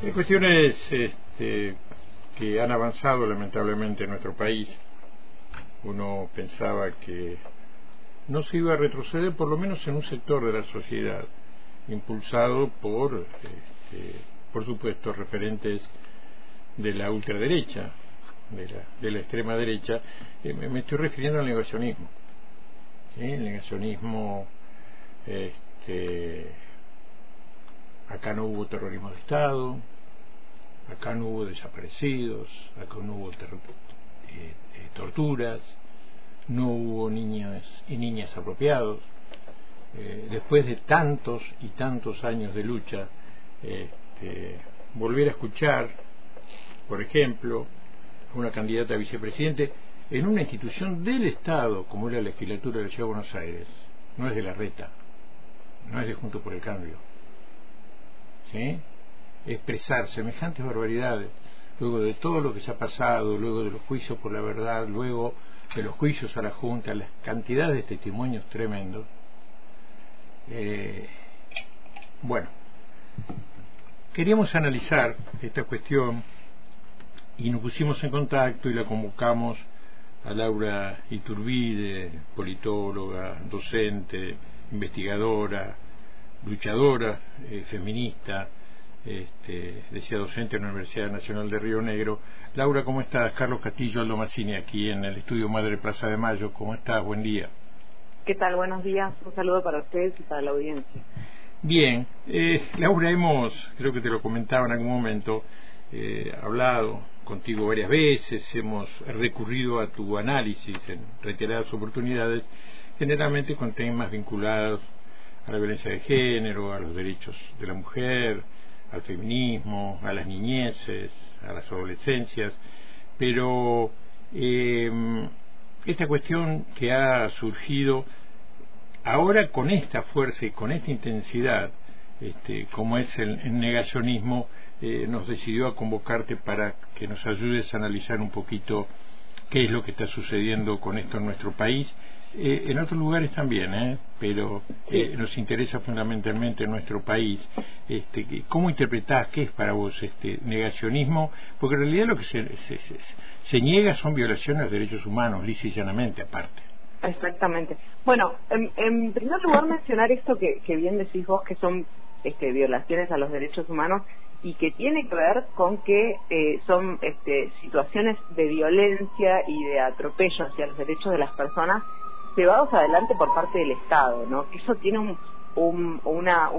Hay cuestiones este, que han avanzado lamentablemente en nuestro país. Uno pensaba que no se iba a retroceder, por lo menos en un sector de la sociedad, impulsado por, este, por supuesto, referentes de la ultraderecha, de la, de la extrema derecha. Eh, me estoy refiriendo al negacionismo. El negacionismo, este, acá no hubo terrorismo de Estado, acá no hubo desaparecidos, acá no hubo eh, eh, torturas, no hubo niñas y niñas apropiados. Eh, después de tantos y tantos años de lucha, este, volver a escuchar, por ejemplo, a una candidata a vicepresidente en una institución del Estado, como era la legislatura de Ciudad de Buenos Aires, no es de la reta, no es de Junto por el Cambio, ¿sí? expresar semejantes barbaridades, luego de todo lo que se ha pasado, luego de los juicios por la verdad, luego de los juicios a la Junta, las cantidades de testimonios tremendos. Eh, bueno, queríamos analizar esta cuestión y nos pusimos en contacto y la convocamos a Laura Iturbide, politóloga, docente, investigadora, luchadora, eh, feminista, este, decía docente en la Universidad Nacional de Río Negro. Laura, ¿cómo estás? Carlos Castillo, Aldo Mazzini, aquí en el estudio Madre Plaza de Mayo. ¿Cómo estás? Buen día. ¿Qué tal? Buenos días. Un saludo para ustedes y para la audiencia. Bien. Eh, Laura, hemos, creo que te lo comentaba en algún momento, eh, hablado contigo varias veces, hemos recurrido a tu análisis en reiteradas oportunidades, generalmente con temas vinculados a la violencia de género, a los derechos de la mujer, al feminismo, a las niñeces, a las adolescencias, pero eh, esta cuestión que ha surgido ahora con esta fuerza y con esta intensidad, este, como es el, negacionismo, eh, nos decidió a convocarte para que nos ayudes a analizar un poquito qué es lo que está sucediendo con esto en nuestro país eh, en otros lugares también, ¿eh? pero eh, nos interesa fundamentalmente en nuestro país. Este, ¿Cómo interpretás qué es para vos este negacionismo? Porque en realidad lo que se, se, niega son violaciones de derechos humanos, lisa y llanamente, aparte. Exactamente. Bueno, en, primer lugar mencionar esto que, que, bien decís vos, que son este, violaciones a los derechos humanos y que tiene que ver con que eh, son este, situaciones de violencia y de atropello hacia los derechos de las personas llevados adelante por parte del Estado, ¿no? Eso tiene un, una,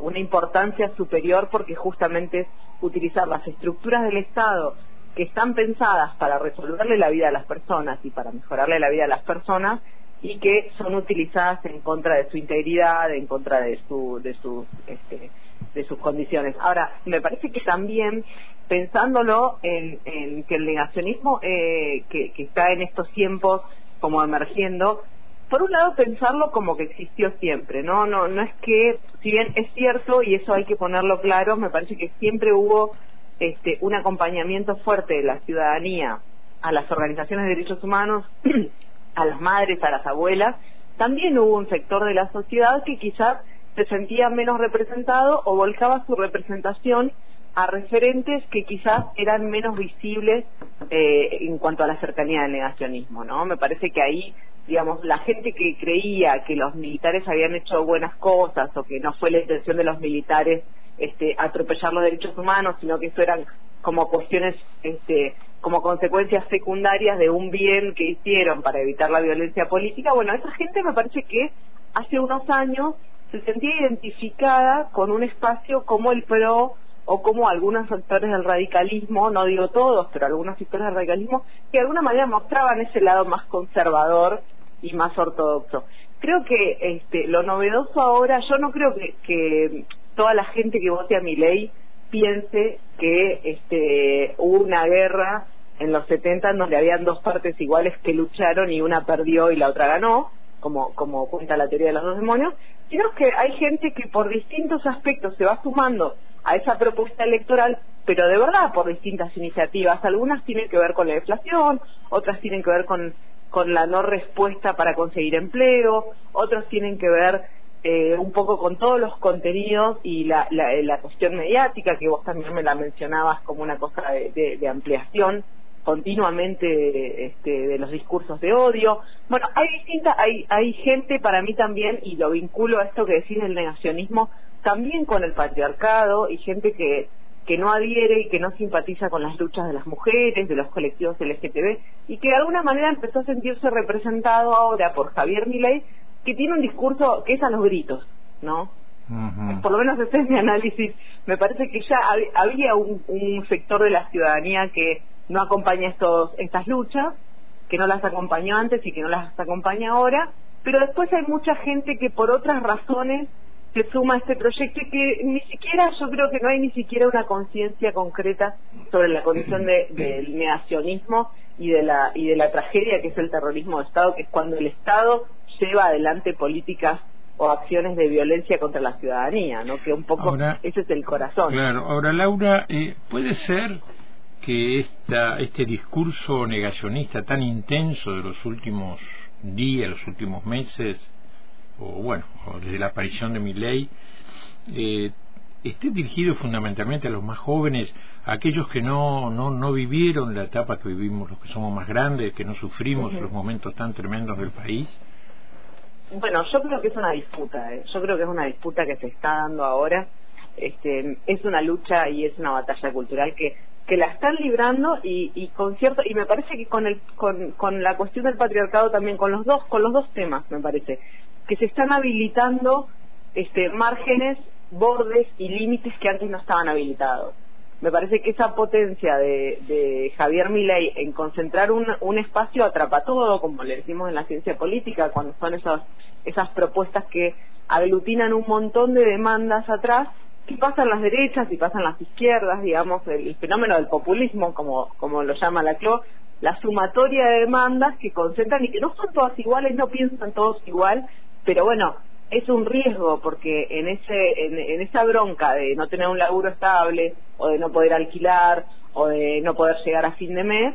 una importancia superior porque justamente es utilizar las estructuras del Estado que están pensadas para resolverle la vida a las personas y para mejorarle la vida a las personas y que son utilizadas en contra de su integridad, en contra de su de sus este, de sus condiciones. Ahora, me parece que también pensándolo en, que el negacionismo eh, que, que está en estos tiempos como emergiendo, por un lado pensarlo como que existió siempre, ¿no? No, no es que, si bien es cierto, y eso hay que ponerlo claro, me parece que siempre hubo este, un acompañamiento fuerte de la ciudadanía a las organizaciones de derechos humanos, a las madres, a las abuelas, también hubo un sector de la sociedad que quizás se sentía menos representado o volcaba su representación a referentes que quizás eran menos visibles eh, en cuanto a la cercanía del negacionismo, ¿no? Me parece que ahí, digamos, la gente que creía que los militares habían hecho buenas cosas o que no fue la intención de los militares este, atropellar los derechos humanos, sino que eso eran como cuestiones, este, como consecuencias secundarias de un bien que hicieron para evitar la violencia política, bueno, esa gente me parece que hace unos años se sentía identificada con un espacio como el PRO o como algunos sectores del radicalismo, no digo todos, pero algunos sectores del radicalismo, que de alguna manera mostraban ese lado más conservador y más ortodoxo. Creo que este, lo novedoso ahora, yo no creo que, toda la gente que vote a mi ley piense que este, hubo una guerra en los 70 en donde habían dos partes iguales que lucharon y una perdió y la otra ganó, como, como cuenta la teoría de los dos demonios, sino que hay gente que por distintos aspectos se va sumando a esa propuesta electoral, pero de verdad por distintas iniciativas. Algunas tienen que ver con la inflación, otras tienen que ver con, con la no respuesta para conseguir empleo, otras tienen que ver eh, un poco con todos los contenidos y la, la, cuestión mediática, que vos también me la mencionabas como una cosa de, ampliación continuamente este, de los discursos de odio. Bueno, hay distintas, hay, hay gente para mí también, y lo vinculo a esto que decís del negacionismo, también con el patriarcado y gente que, que no adhiere y que no simpatiza con las luchas de las mujeres, de los colectivos LGTB, y que de alguna manera empezó a sentirse representado ahora por Javier Milei, que tiene un discurso que es a los gritos, ¿no? Por lo menos ese es mi análisis. Me parece que ya había un, un, sector de la ciudadanía que no acompaña estos, estas luchas, que no las acompañó antes y que no las acompaña ahora, pero después hay mucha gente que por otras razones se suma a este proyecto y que ni siquiera, yo creo que no hay ni siquiera una conciencia concreta sobre la condición del negacionismo y de la y de la tragedia que es el terrorismo de Estado, que es cuando el Estado lleva adelante políticas o acciones de violencia contra la ciudadanía, ¿no? Que un poco ese es el corazón. Claro. Ahora, Laura, eh, puede ser que esta, este discurso negacionista tan intenso de los últimos días, los últimos meses, o bueno, desde la aparición de mi ley, eh, esté dirigido fundamentalmente a los más jóvenes, a aquellos que no, no, no vivieron la etapa que vivimos los que somos más grandes, que no sufrimos los momentos tan tremendos del país? Bueno, yo creo que es una disputa, ¿eh? yo creo que es una disputa que se está dando ahora. Este, es una lucha y es una batalla cultural que que la están librando y, y con cierto y me parece que con el con, con la cuestión del patriarcado también con los dos con los dos temas me parece que se están habilitando este, márgenes, bordes y límites que antes no estaban habilitados. Me parece que esa potencia de, de Javier Milei en concentrar un, un espacio atrapa todo, como le decimos en la ciencia política, cuando son esas, esas propuestas que aglutinan un montón de demandas atrás, y pasan las derechas y pasan las izquierdas, digamos, el, fenómeno del populismo, como, como lo llama la CLO, la sumatoria de demandas que concentran y que no son todas iguales, no piensan todos igual, pero bueno, es un riesgo porque en ese en, esa bronca de no tener un laburo estable o de no poder alquilar o de no poder llegar a fin de mes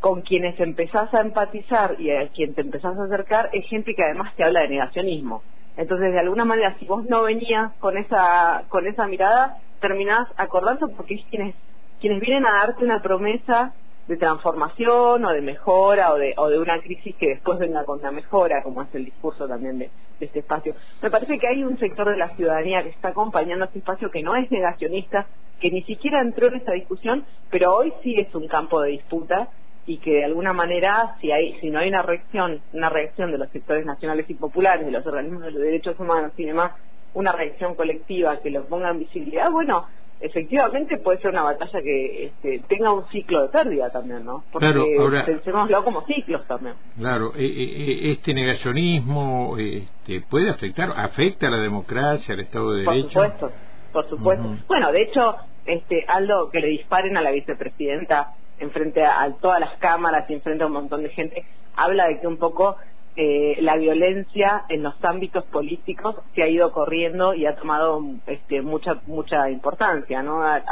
con quienes empezás a empatizar y a quien te empezás a acercar es gente que además te habla de negacionismo. Entonces de alguna manera si vos no venías con esa con esa mirada terminás acordando porque es quienes quienes vienen a darte una promesa de transformación o de mejora o de, o de una crisis que después venga con una mejora, como es el discurso también de, este espacio. Me parece que hay un sector de la ciudadanía que está acompañando este espacio que no es negacionista, que ni siquiera entró en esta discusión, pero hoy sí es un campo de disputa y que de alguna manera si hay si no hay una reacción una reacción de los sectores nacionales y populares de los organismos de los derechos humanos y demás una reacción colectiva que lo ponga en visibilidad bueno efectivamente puede ser una batalla que este, tenga un ciclo de pérdida también, ¿no? Porque claro, pensémoslo como ciclos también. Claro, eh, eh, eh, este negacionismo este, puede afectar, afecta a la democracia, al Estado de Derecho. Por supuesto, por supuesto. Bueno, de hecho, este, Aldo, que le disparen a la vicepresidenta en frente a, todas las cámaras y en frente a un montón de gente, habla de que un poco eh, la violencia en los ámbitos políticos se ha ido corriendo y ha tomado este, mucha mucha importancia, ¿no? Ha,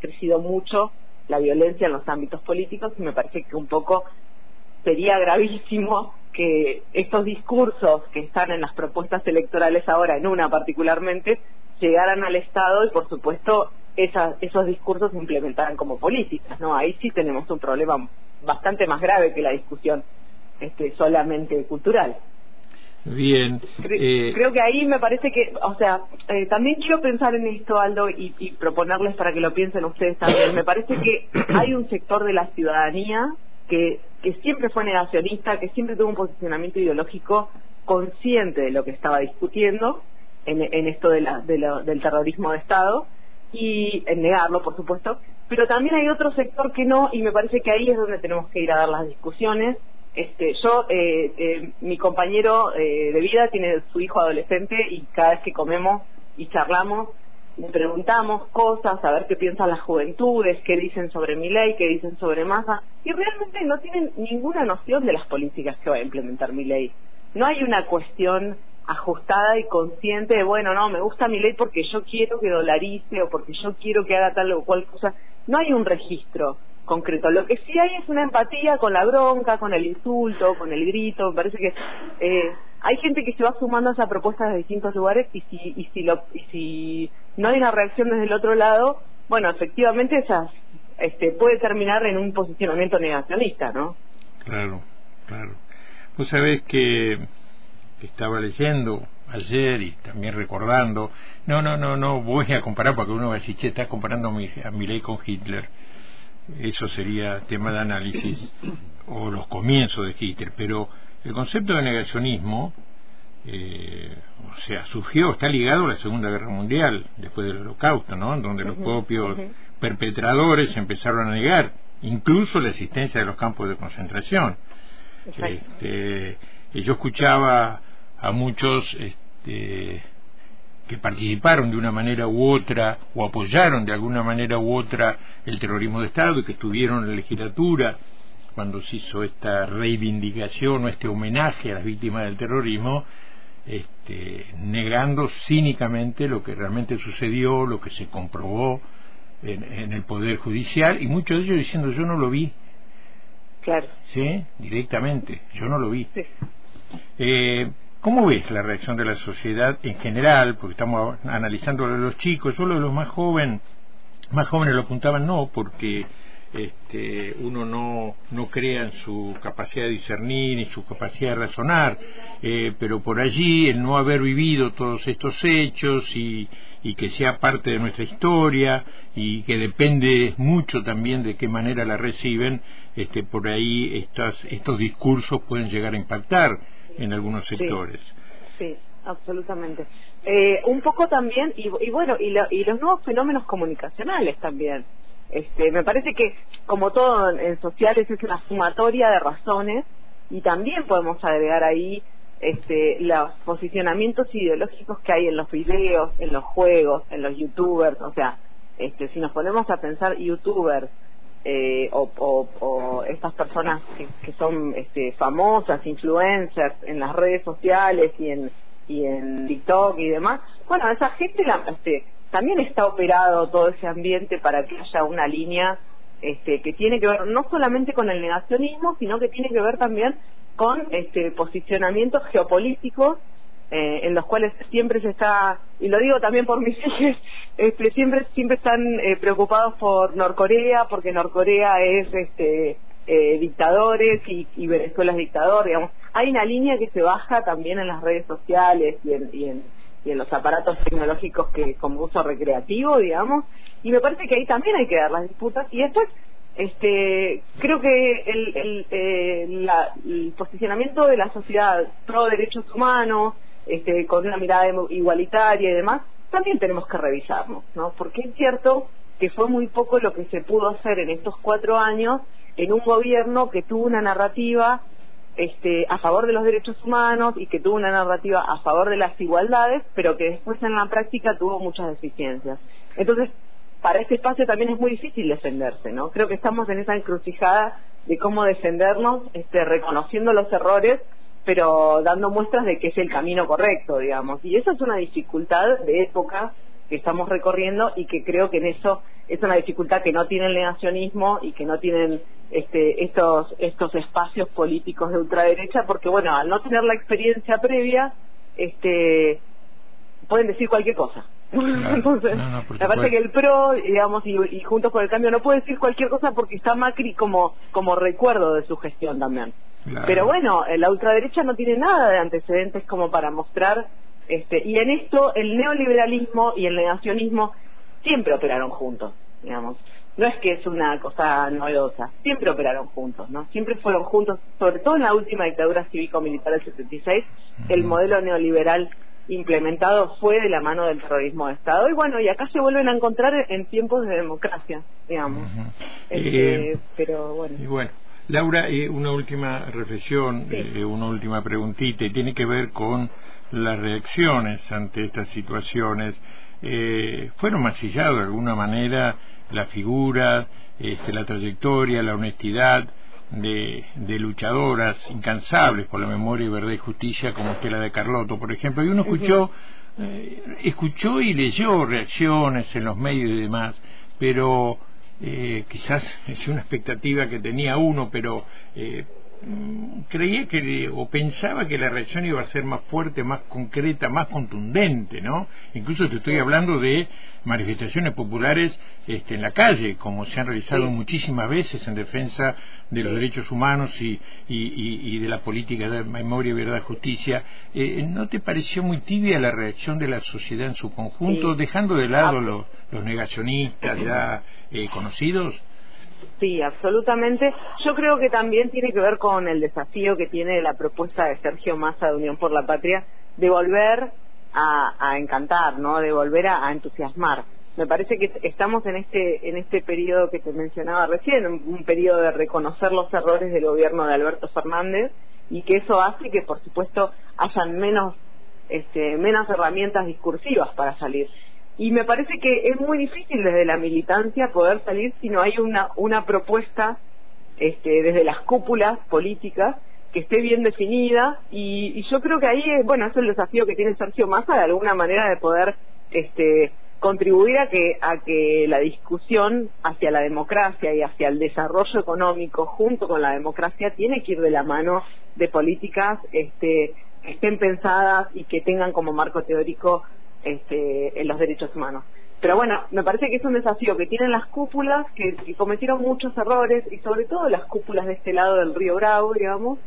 crecido mucho la violencia en los ámbitos políticos y me parece que un poco sería gravísimo que estos discursos que están en las propuestas electorales ahora, en una particularmente, llegaran al Estado y por supuesto esos discursos se implementaran como políticas, ¿no? Ahí sí tenemos un problema bastante más grave que la discusión este, solamente cultural. Bien. Eh, creo que ahí me parece que, o sea, eh, también quiero pensar en esto, Aldo, y, y, proponerles para que lo piensen ustedes también. Me parece que hay un sector de la ciudadanía que, que siempre fue negacionista, que siempre tuvo un posicionamiento ideológico consciente de lo que estaba discutiendo en, en esto de la, de del terrorismo de Estado y en negarlo, por supuesto, pero también hay otro sector que no, y me parece que ahí es donde tenemos que ir a dar las discusiones, este, yo, eh, eh, mi compañero eh, de vida tiene su hijo adolescente y cada vez que comemos y charlamos, le preguntamos cosas, a ver qué piensan las juventudes, qué dicen sobre mi ley, qué dicen sobre masa, y realmente no tienen ninguna noción de las políticas que va a implementar mi ley. No hay una cuestión ajustada y consciente de, bueno, no, me gusta mi ley porque yo quiero que dolarice o porque yo quiero que haga tal o cual cosa. No hay un registro concreto. Lo que sí hay es una empatía con la bronca, con el insulto, con el grito. Me parece que eh, hay gente que se va sumando a esa propuesta de distintos lugares y si, y si, lo, y si no hay una reacción desde el otro lado, bueno, efectivamente esas, este, puede terminar en un posicionamiento negacionista, ¿no? Claro, claro. Vos sabés que estaba leyendo ayer y también recordando, no, no, no, no voy a comparar porque uno va a decir, che, estás comparando a mi, a mi ley con Hitler. Eso sería tema de análisis o los comienzos de Hitler, pero el concepto de negacionismo, eh, o sea, surgió, está ligado a la Segunda Guerra Mundial, después del Holocausto, ¿no? Donde los propios perpetradores empezaron a negar incluso la existencia de los campos de concentración. Este, yo escuchaba a muchos este, que participaron de una manera u otra o apoyaron de alguna manera u otra el terrorismo de Estado y que estuvieron en la legislatura cuando se hizo esta reivindicación o este homenaje a las víctimas del terrorismo, este, negando cínicamente lo que realmente sucedió, lo que se comprobó en, el Poder Judicial, y muchos de ellos diciendo yo no lo vi. Claro. ¿Sí? Directamente, yo no lo vi. Eh, ¿Cómo ves la reacción de la sociedad en general? Porque estamos analizando a los chicos, solo los más jóvenes, más jóvenes lo apuntaban no, porque este, uno no, no crea en su capacidad de discernir ni su capacidad de razonar, eh, pero por allí el no haber vivido todos estos hechos y, que sea parte de nuestra historia y que depende mucho también de qué manera la reciben, este, por ahí estas, estos discursos pueden llegar a impactar en algunos sectores. Sí, absolutamente. Eh, un poco también, y, bueno, y, y los nuevos fenómenos comunicacionales también este, me parece que, como todo en sociales, es una sumatoria de razones y también podemos agregar ahí este, los posicionamientos ideológicos que hay en los videos, en los juegos, en los youtubers. O sea, este, si nos ponemos a pensar youtubers eh, o, estas personas que, son este, famosas, influencers en las redes sociales y en, y en TikTok y demás, bueno, esa gente la, este, también está operado todo ese ambiente para que haya una línea este, que tiene que ver no solamente con el negacionismo, sino que tiene que ver también con este, posicionamientos geopolíticos eh, en los cuales siempre se está, y lo digo también por mis hijos, este, siempre, siempre están eh, preocupados por Norcorea, porque Norcorea es este, eh, dictadores y, Venezuela es dictador, digamos. Hay una línea que se baja también en las redes sociales y en y en los aparatos tecnológicos que como uso recreativo, digamos, y me parece que ahí también hay que dar las disputas y después este creo que el, el, eh, el posicionamiento de la sociedad pro derechos humanos este con una mirada igualitaria y demás también tenemos que revisarnos no porque es cierto que fue muy poco lo que se pudo hacer en estos cuatro años en un gobierno que tuvo una narrativa este, a favor de los derechos humanos y que tuvo una narrativa a favor de las igualdades, pero que después en la práctica tuvo muchas deficiencias. Entonces, para este espacio también es muy difícil defenderse, ¿no? Creo que estamos en esa encrucijada de cómo defendernos, este, reconociendo los errores, pero dando muestras de que es el camino correcto, digamos. Y eso es una dificultad de época que estamos recorriendo y que creo que en eso es una dificultad que no tiene el negacionismo y que no tienen este, estos, estos espacios políticos de ultraderecha, porque bueno, al no tener la experiencia previa, este, pueden decir cualquier cosa. Entonces, me parece que el PRO, digamos, y, Juntos por el Cambio no puede decir cualquier cosa porque está Macri como, como recuerdo de su gestión también. Pero bueno, la ultraderecha no tiene nada de antecedentes como para mostrar este, y en esto el neoliberalismo y el negacionismo siempre operaron juntos, digamos. No es que es una cosa novedosa, siempre operaron juntos, ¿no? Siempre fueron juntos, sobre todo en la última dictadura cívico-militar del 76, el modelo neoliberal implementado fue de la mano del terrorismo de Estado y bueno, y acá se vuelven a encontrar en tiempos de democracia, digamos. Este, eh, pero bueno. Y bueno. Laura, eh, una última reflexión, eh, una última preguntita, y tiene que ver con las reacciones ante estas situaciones. Eh, fueron macillados de alguna manera la figura, este, la trayectoria, la honestidad de, de, luchadoras incansables por la memoria y verdad y justicia como la de Carlotto, por ejemplo, y uno escuchó, eh, escuchó y leyó reacciones en los medios y demás, pero eh, quizás es una expectativa que tenía uno, pero mm, creía que o pensaba que la reacción iba a ser más fuerte, más concreta, más contundente, ¿no? Incluso te estoy hablando de manifestaciones populares este, en la calle, como se han realizado muchísimas veces en defensa de los derechos humanos y, y, de la política de memoria, verdad, justicia. Eh, ¿No te pareció muy tibia la reacción de la sociedad en su conjunto, dejando de lado ah. los, los negacionistas ya eh, conocidos? Sí, absolutamente. Yo creo que también tiene que ver con el desafío que tiene la propuesta de Sergio Massa de Unión por la Patria de volver a, encantar, ¿no? De volver a, entusiasmar. Me parece que estamos en este en este periodo que te mencionaba recién, un, periodo de reconocer los errores del gobierno de Alberto Fernández y que eso hace que, por supuesto, hayan menos este, menos herramientas discursivas para salir y me parece que es muy difícil desde la militancia poder salir si no hay una, una propuesta este, desde las cúpulas políticas que esté bien definida y, yo creo que ahí bueno es el desafío que tiene Sergio Massa de alguna manera de poder este contribuir a que a que la discusión hacia la democracia y hacia el desarrollo económico junto con la democracia tiene que ir de la mano de políticas este que estén pensadas y que tengan como marco teórico este, en los derechos humanos. Pero bueno, me parece que es un desafío que tienen las cúpulas, que, cometieron muchos errores, y sobre todo las cúpulas de este lado del río Bravo, digamos,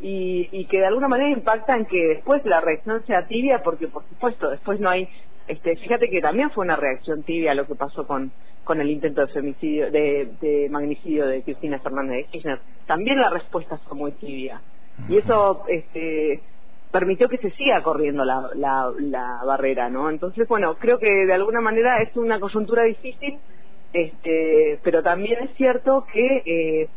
y, que de alguna manera impactan que después la reacción sea tibia, porque por supuesto después no hay, este, fíjate que también fue una reacción tibia lo que pasó con, con el intento de femicidio, de, de magnicidio de Cristina Fernández de Kirchner. También la respuesta fue muy tibia. Y eso, este, permitió que se siga corriendo la, la, barrera, ¿no? Entonces, bueno, creo que de alguna manera es una coyuntura difícil, este, pero también es cierto que eh,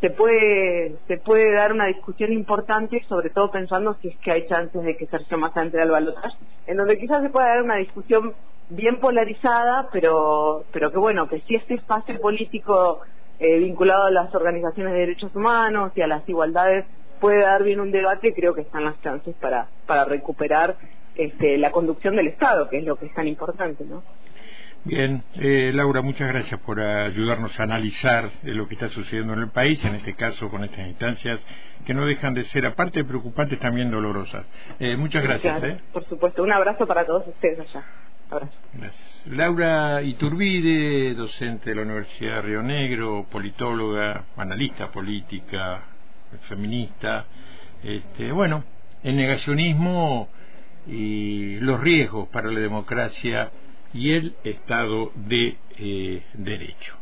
se puede se puede dar una discusión importante, sobre todo pensando si es que hay chances de que Sergio Massa entre al balotaje, en donde quizás se pueda dar una discusión bien polarizada, pero pero que bueno, que si este espacio político eh, vinculado a las organizaciones de derechos humanos y a las igualdades puede dar bien un debate, creo que están las chances para, para recuperar este, la conducción del Estado, que es lo que es tan importante, ¿no? Bien, eh, Laura, muchas gracias por ayudarnos a analizar eh, lo que está sucediendo en el país, en este caso con estas instancias que no dejan de ser, aparte de preocupantes, también dolorosas. Eh, muchas gracias. Por supuesto, un abrazo para todos ustedes allá. Gracias. Laura Iturbide, docente de la Universidad de Río Negro, politóloga, analista política, feminista, este, bueno, el negacionismo y los riesgos para la democracia y el Estado de eh, Derecho.